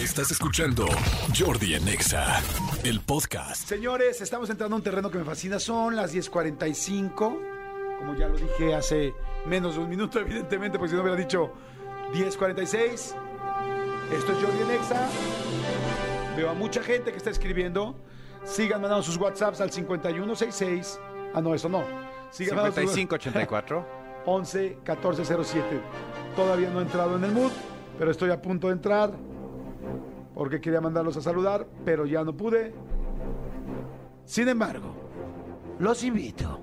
Estás escuchando Jordi en Exa, el podcast. Señores, estamos entrando a un terreno que me fascina. Son las 10.45. Como ya lo dije hace menos de un minuto, evidentemente, porque si no hubiera dicho 10.46. Esto es Jordi en Exa. Veo a mucha gente que está escribiendo. Sigan mandando sus WhatsApps al 5166. Ah, no, eso no. Sigan mandando sus- 5584. 11 1407. Todavía no he entrado en el mood, pero estoy a punto de entrar porque quería mandarlos a saludar, pero ya no pude. Sin embargo, los invito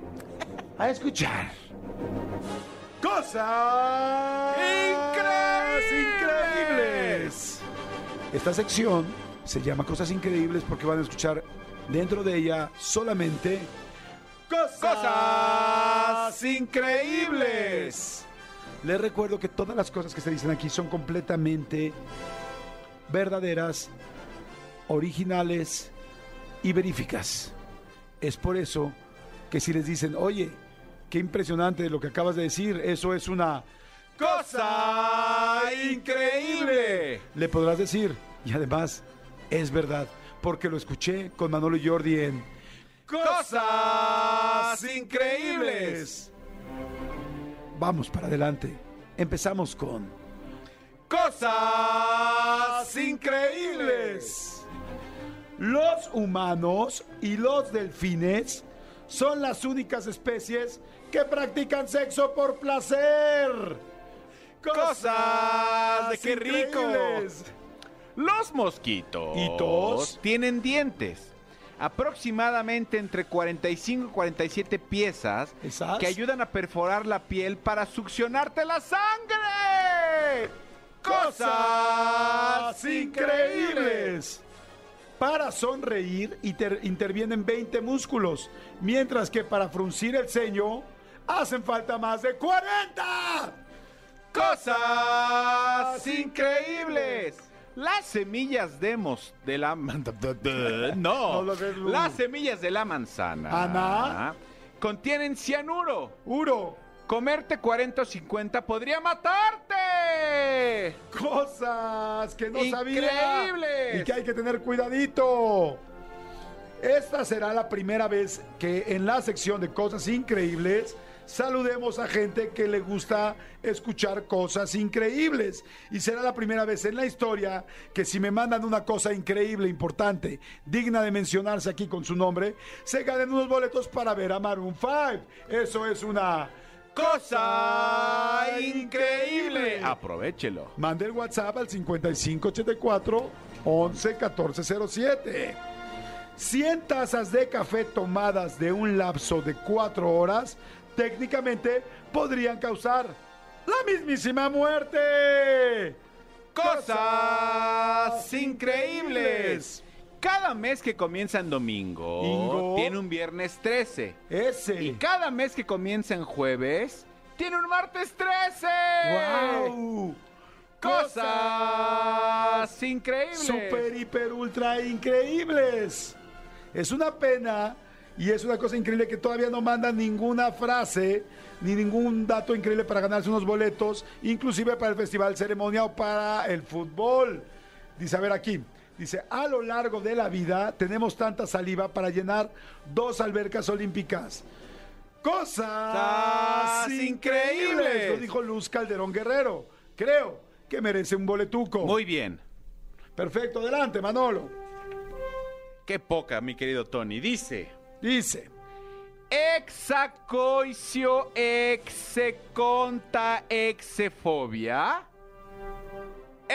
a escuchar cosas increíbles. Esta sección se llama Cosas Increíbles porque van a escuchar dentro de ella solamente cosas, Cosas increíbles. Les recuerdo que todas las cosas que se dicen aquí son completamente verdaderas, originales y veríficas. Es por eso que si les dicen, oye, qué impresionante lo que acabas de decir, eso es una ¡Cosa increíble! le podrás decir. Y además, es verdad, porque lo escuché con Manolo y Jordi en ¡Cosas increíbles! Vamos para adelante. Empezamos con ¡Cosas increíbles. Los humanos y los delfines son las únicas especies que practican sexo por placer. ¡Cosas de qué rico! Los mosquitos ¿Hitos? tienen dientes. Aproximadamente entre 45 y 47 piezas ¿Esas? que ayudan a perforar la piel para succionarte la sangre. Cosas increíbles. Para sonreír inter- intervienen 20 músculos, mientras que para fruncir el ceño hacen falta más de 40. Cosas increíbles. Las semillas de mos de la No las semillas de la manzana Ana. contienen cianuro. Uro. Comerte 40 o 50 podría matarte. Cosas que no sabía. Increíbles. Y que hay que tener cuidadito. Esta será la primera vez que en la sección de cosas increíbles saludemos a gente que le gusta escuchar cosas increíbles. Y será la primera vez en la historia que si me mandan una cosa increíble, importante, digna de mencionarse aquí con su nombre, se ganen unos boletos para ver a Maroon 5. Eso es una Cosa increíble. Aprovechelo. Mande el WhatsApp al 5584 11 1407. 100 tazas de café tomadas de un lapso de 4 horas técnicamente podrían causar la mismísima muerte. Cosas increíbles. Cada mes que comienza en domingo Ingo. tiene un viernes 13. Ese. Y cada mes que comienza en jueves tiene un martes 13. ¡Wow! Cosas increíbles. Super, hiper, ultra increíbles. Es una pena y es una cosa increíble que todavía no mandan ninguna frase ni ningún dato increíble para ganarse unos boletos, inclusive para el festival ceremonia o para el fútbol. Dice, a ver aquí. Dice, a lo largo de la vida tenemos tanta saliva para llenar dos albercas olímpicas. Cosas increíbles. increíbles. Lo dijo Luz Calderón Guerrero. Creo que merece un boletuco. Muy bien. Perfecto, adelante, Manolo. Qué poca, mi querido Tony. Dice. Dice, Exacoicio execonta exefobia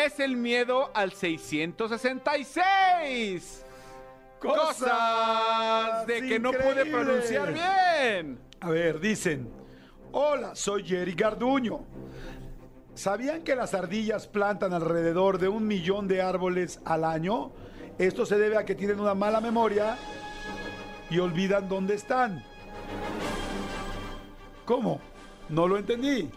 es el miedo al 666. Cosas de que no pude pronunciar bien. a ver, dicen, hola, soy Jerry Garduño. ¿Sabían que las ardillas plantan alrededor de un millón de árboles al año? Esto se debe a que tienen una mala memoria y olvidan dónde están. ¿Cómo? No lo entendí.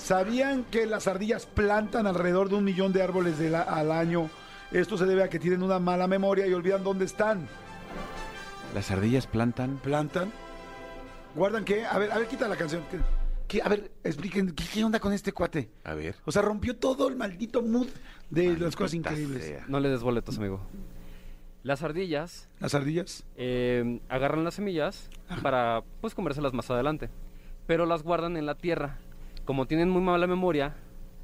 ¿Sabían que las ardillas plantan alrededor de un millón de árboles de la- al año? Esto se debe a que tienen una mala memoria y olvidan dónde están. Las ardillas plantan. ¿Plantan? ¿Guardan qué? A ver, a ver, quita la canción. ¿Qué? A ver, expliquen, ¿qué, qué onda con este cuate? A ver. O sea, rompió todo el maldito mood de las cosas increíbles. sea. No le des boletos, amigo. Las ardillas ¿Las ardillas? eh, agarran las semillas para pues comérselas más adelante, pero las guardan en la tierra. Como tienen muy mala memoria,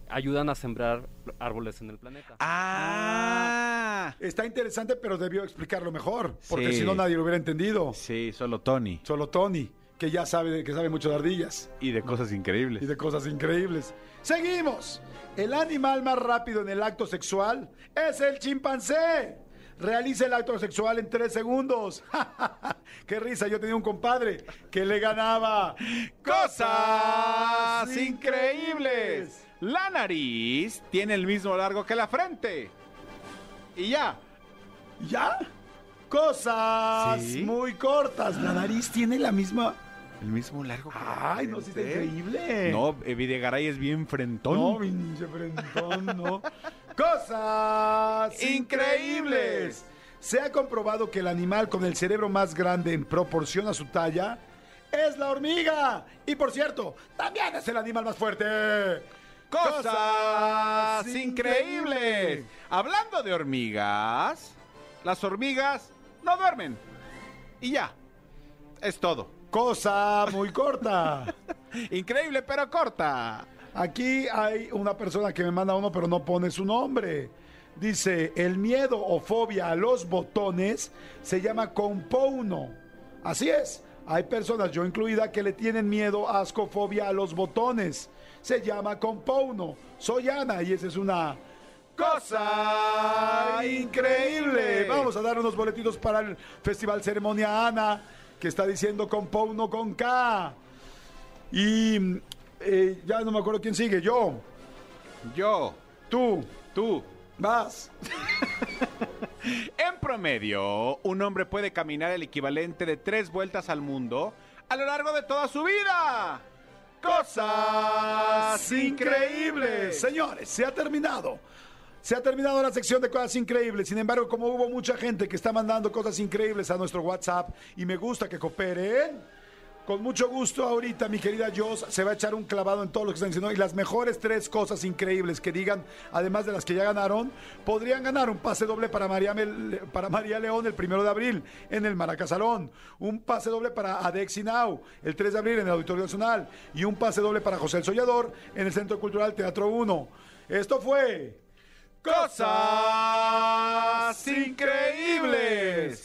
ayudan a sembrar árboles en el planeta. Ah. Está interesante, pero debió explicarlo mejor, porque Sí. si no nadie lo hubiera entendido. Sí, solo Tony. Solo Tony, que ya sabe, que sabe mucho de ardillas Y de cosas increíbles. y de cosas increíbles. Seguimos. El animal más rápido en el acto sexual es el chimpancé. Realiza el acto sexual en tres segundos. ¡Qué risa! Yo tenía un compadre que le ganaba ¡Cosas increíbles! La nariz tiene el mismo largo que la frente. Y ya. ¿Ya? Cosas Sí. muy cortas. La nariz tiene la misma. El mismo largo que la Ay, no, sí está increíble. No, Videgaray es bien frentón. No, pinche frentón, no. Cosas increíbles. Se ha comprobado que el animal con el cerebro más grande en proporción a su talla es la hormiga. Y por cierto, también es el animal más fuerte. Cosas increíbles. Hablando de hormigas, las hormigas no duermen. Y ya. Es todo. Cosa muy corta. Increíble, pero corta. Aquí hay una persona que me manda uno, pero no pone su nombre. Dice, el miedo o fobia a los botones se llama compouno. Así es, hay personas, yo incluida, que le tienen miedo, asco, fobia a los botones. Se llama compouno. Soy Ana y esa es una cosa increíble. Vamos a dar unos boletitos para el Festival Ceremonia Ana, que está diciendo compouno con K. Y eh, ya no me acuerdo quién sigue. Yo, Yo, tú, tú. vas. En promedio, un hombre puede caminar el equivalente de tres vueltas al mundo a lo largo de toda su vida. Cosas increíbles. Señores, se ha terminado. Se ha terminado la sección de cosas increíbles. Sin embargo, como hubo mucha gente que está mandando cosas increíbles a nuestro WhatsApp y me gusta que cooperen, con mucho gusto ahorita mi querida Jos se va a echar un clavado en todo lo que están diciendo y las mejores tres cosas increíbles que digan, además de las que ya ganaron, podrían ganar un pase doble para María, para María León el primero de abril en el Maracasalón, un pase doble para Adexi Now el 3 de abril en el Auditorio Nacional y un pase doble para José el Sollador en el Centro Cultural Teatro 1. Esto fue Cosas increíbles.